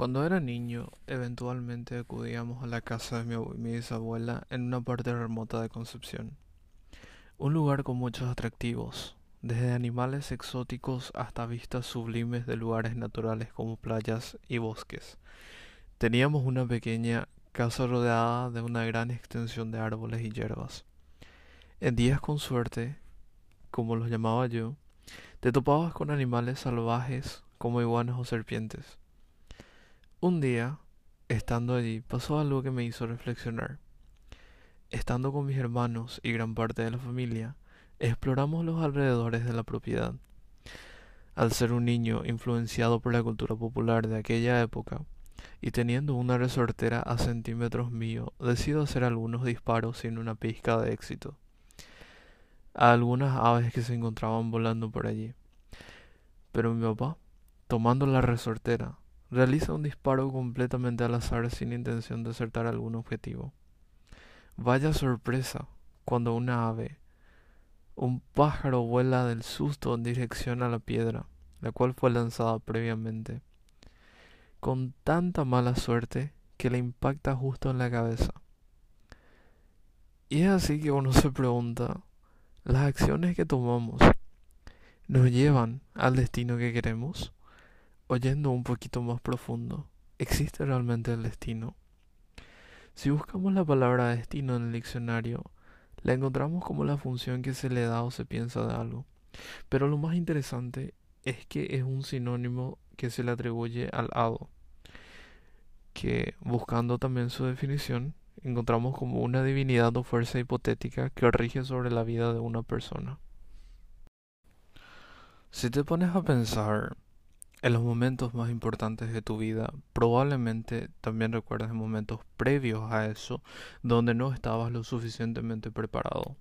Cuando era niño, eventualmente acudíamos a la casa de mi, abue- mi bisabuela en una parte remota de Concepción. Un lugar con muchos atractivos, desde animales exóticos hasta vistas sublimes de lugares naturales como playas y bosques. Teníamos una pequeña casa rodeada de una gran extensión de árboles y hierbas. En días con suerte, como los llamaba yo, te topabas con animales salvajes como iguanas o serpientes. Un día, estando allí, pasó algo que me hizo reflexionar. Estando con mis hermanos y gran parte de la familia, exploramos los alrededores de la propiedad. Al ser un niño influenciado por la cultura popular de aquella época, y teniendo una resortera a centímetros mío, decido hacer algunos disparos sin una pizca de éxito a algunas aves que se encontraban volando por allí. Pero mi papá, tomando la resortera, realiza un disparo completamente al azar sin intención de acertar algún objetivo. Vaya sorpresa cuando una ave, un pájaro vuela del susto en dirección a la piedra, la cual fue lanzada previamente, con tanta mala suerte que le impacta justo en la cabeza. Y es así que uno se pregunta, ¿las acciones que tomamos nos llevan al destino que queremos? Oyendo un poquito más profundo, ¿existe realmente el destino? Si buscamos la palabra destino en el diccionario, la encontramos como la función que se le da o se piensa de algo. Pero lo más interesante es que es un sinónimo que se le atribuye al hado, que buscando también su definición, encontramos como una divinidad o fuerza hipotética que rige sobre la vida de una persona. Si te pones a pensar en los momentos más importantes de tu vida, probablemente también recuerdes momentos previos a eso donde no estabas lo suficientemente preparado.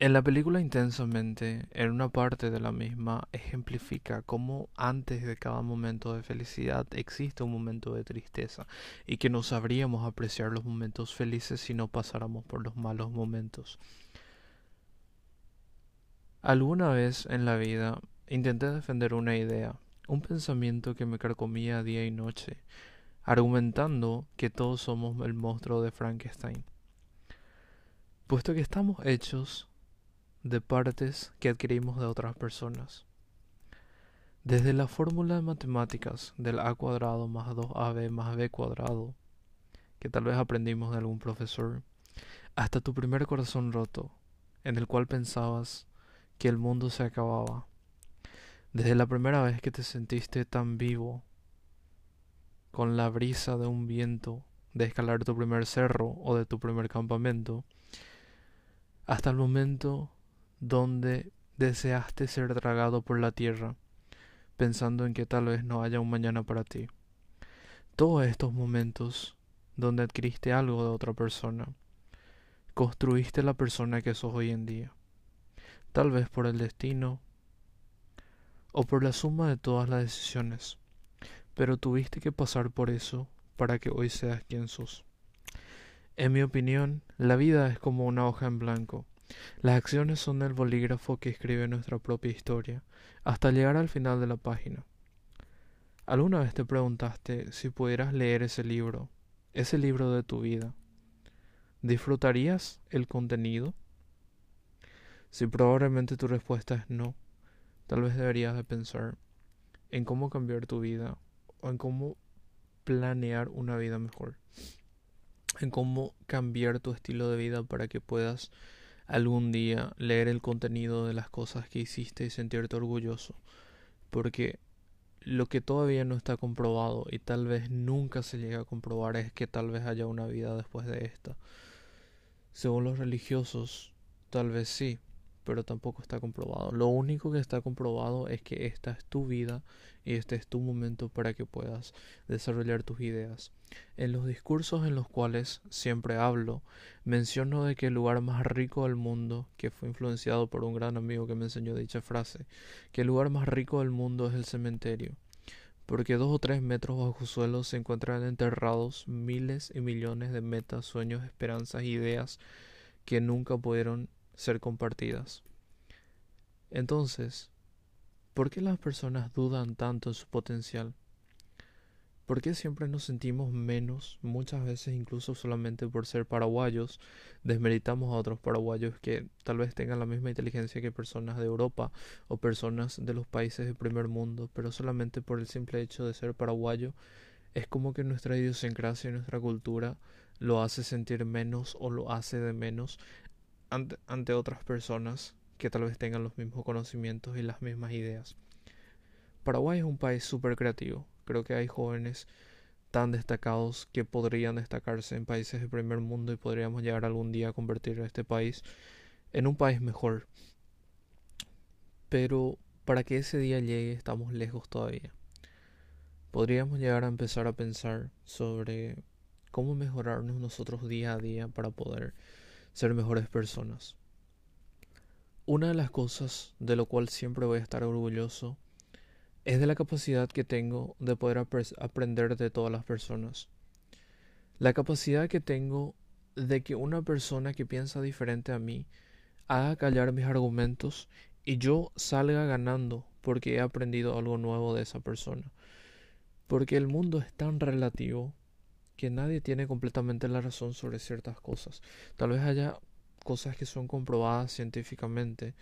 En la película Intensamente, en una parte de la misma, ejemplifica cómo antes de cada momento de felicidad existe un momento de tristeza y que no sabríamos apreciar los momentos felices si no pasáramos por los malos momentos. Alguna vez en la vida intenté defender una idea, un pensamiento que me carcomía día y noche, argumentando que todos somos el monstruo de Frankenstein, puesto que estamos hechos de partes que adquirimos de otras personas. Desde la fórmula de matemáticas del a cuadrado más 2ab más b cuadrado, que tal vez aprendimos de algún profesor, hasta tu primer corazón roto, en el cual pensabas que el mundo se acababa. Desde la primera vez que te sentiste tan vivo, con la brisa de un viento, de escalar tu primer cerro o de tu primer campamento, hasta el momento donde deseaste ser tragado por la tierra, pensando en que tal vez no haya un mañana para ti. Todos estos momentos donde adquiriste algo de otra persona, construiste la persona que sos hoy en día, tal vez por el destino o por la suma de todas las decisiones, pero tuviste que pasar por eso para que hoy seas quien sos. En mi opinión, la vida es como una hoja en blanco. Las acciones son el bolígrafo que escribe nuestra propia historia, hasta llegar al final de la página. ¿Alguna vez te preguntaste si pudieras leer ese libro, ese libro de tu vida? ¿Disfrutarías el contenido? Si probablemente tu respuesta es no, tal vez deberías de pensar en cómo cambiar tu vida o en cómo planear una vida mejor, en cómo cambiar tu estilo de vida para que puedas algún día leer el contenido de las cosas que hiciste y sentirte orgulloso, porque lo que todavía no está comprobado y tal vez nunca se llega a comprobar es que tal vez haya una vida después de esta. Según los religiosos, tal vez sí, pero tampoco está comprobado. Lo único que está comprobado es que esta es tu vida y este es tu momento para que puedas desarrollar tus ideas. En los discursos en los cuales siempre hablo, menciono de que el lugar más rico del mundo, que fue influenciado por un gran amigo que me enseñó dicha frase, que el lugar más rico del mundo es el cementerio, porque dos o tres metros bajo suelo se encuentran enterrados miles y millones de metas, sueños, esperanzas, ideas que nunca pudieron ser compartidas. Entonces, ¿por qué las personas dudan tanto en su potencial? ¿Por qué siempre nos sentimos menos, muchas veces incluso solamente por ser paraguayos, desmeritamos a otros paraguayos que tal vez tengan la misma inteligencia que personas de Europa o personas de los países del primer mundo, pero solamente por el simple hecho de ser paraguayo, es como que nuestra idiosincrasia y nuestra cultura lo hace sentir menos o lo hace de menos ante, otras personas que tal vez tengan los mismos conocimientos y las mismas ideas. Paraguay es un país súper creativo, Creo que hay jóvenes tan destacados que podrían destacarse en países de primer mundo y podríamos llegar algún día a convertir a este país en un país mejor. Pero para que ese día llegue estamos lejos todavía. Podríamos llegar a empezar a pensar sobre cómo mejorarnos nosotros día a día para poder ser mejores personas. Una de las cosas de lo cual siempre voy a estar orgulloso es de la capacidad que tengo de poder aprender de todas las personas. La capacidad que tengo de que una persona que piensa diferente a mí haga callar mis argumentos y yo salga ganando porque he aprendido algo nuevo de esa persona. Porque el mundo es tan relativo que nadie tiene completamente la razón sobre ciertas cosas. Tal vez haya cosas que son comprobadas científicamente,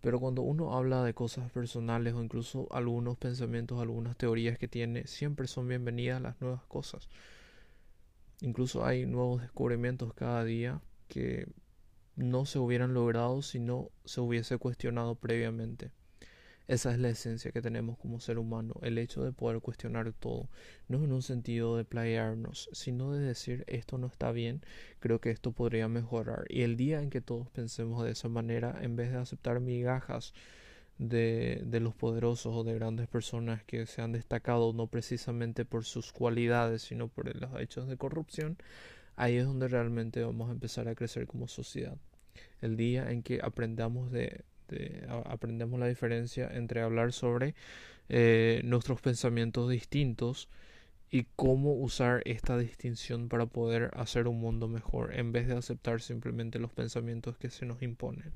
pero cuando uno habla de cosas personales o incluso algunos pensamientos, algunas teorías que tiene, siempre son bienvenidas las nuevas cosas. Incluso hay nuevos descubrimientos cada día que no se hubieran logrado si no se hubiese cuestionado previamente. Esa es la esencia que tenemos como ser humano, el hecho de poder cuestionar todo, no en un sentido de playarnos, sino de decir esto no está bien, creo que esto podría mejorar. Y el día en que todos pensemos de esa manera, en vez de aceptar migajas de, de los poderosos o de grandes personas que se han destacado no precisamente por sus cualidades, sino por los hechos de corrupción, ahí es donde realmente vamos a empezar a crecer como sociedad. El día en que aprendamos de este, aprendemos la diferencia entre hablar sobre eh, nuestros pensamientos distintos y cómo usar esta distinción para poder hacer un mundo mejor en vez de aceptar simplemente los pensamientos que se nos imponen.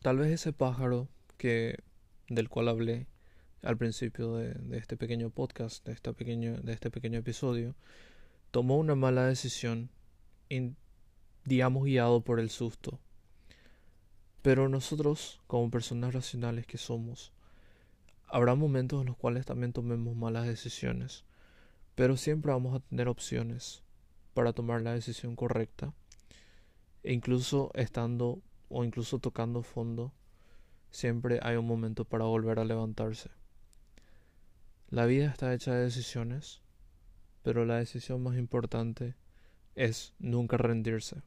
Tal vez ese pájaro que del cual hablé al principio de, este pequeño podcast, de, esta pequeño, de este pequeño episodio, tomó una mala decisión, digamos guiado por el susto pero nosotros, como personas racionales que somos, habrá momentos en los cuales también tomemos malas decisiones, pero siempre vamos a tener opciones para tomar la decisión correcta. E incluso estando o incluso tocando fondo, siempre hay un momento para volver a levantarse. La vida está hecha de decisiones, pero la decisión más importante es nunca rendirse.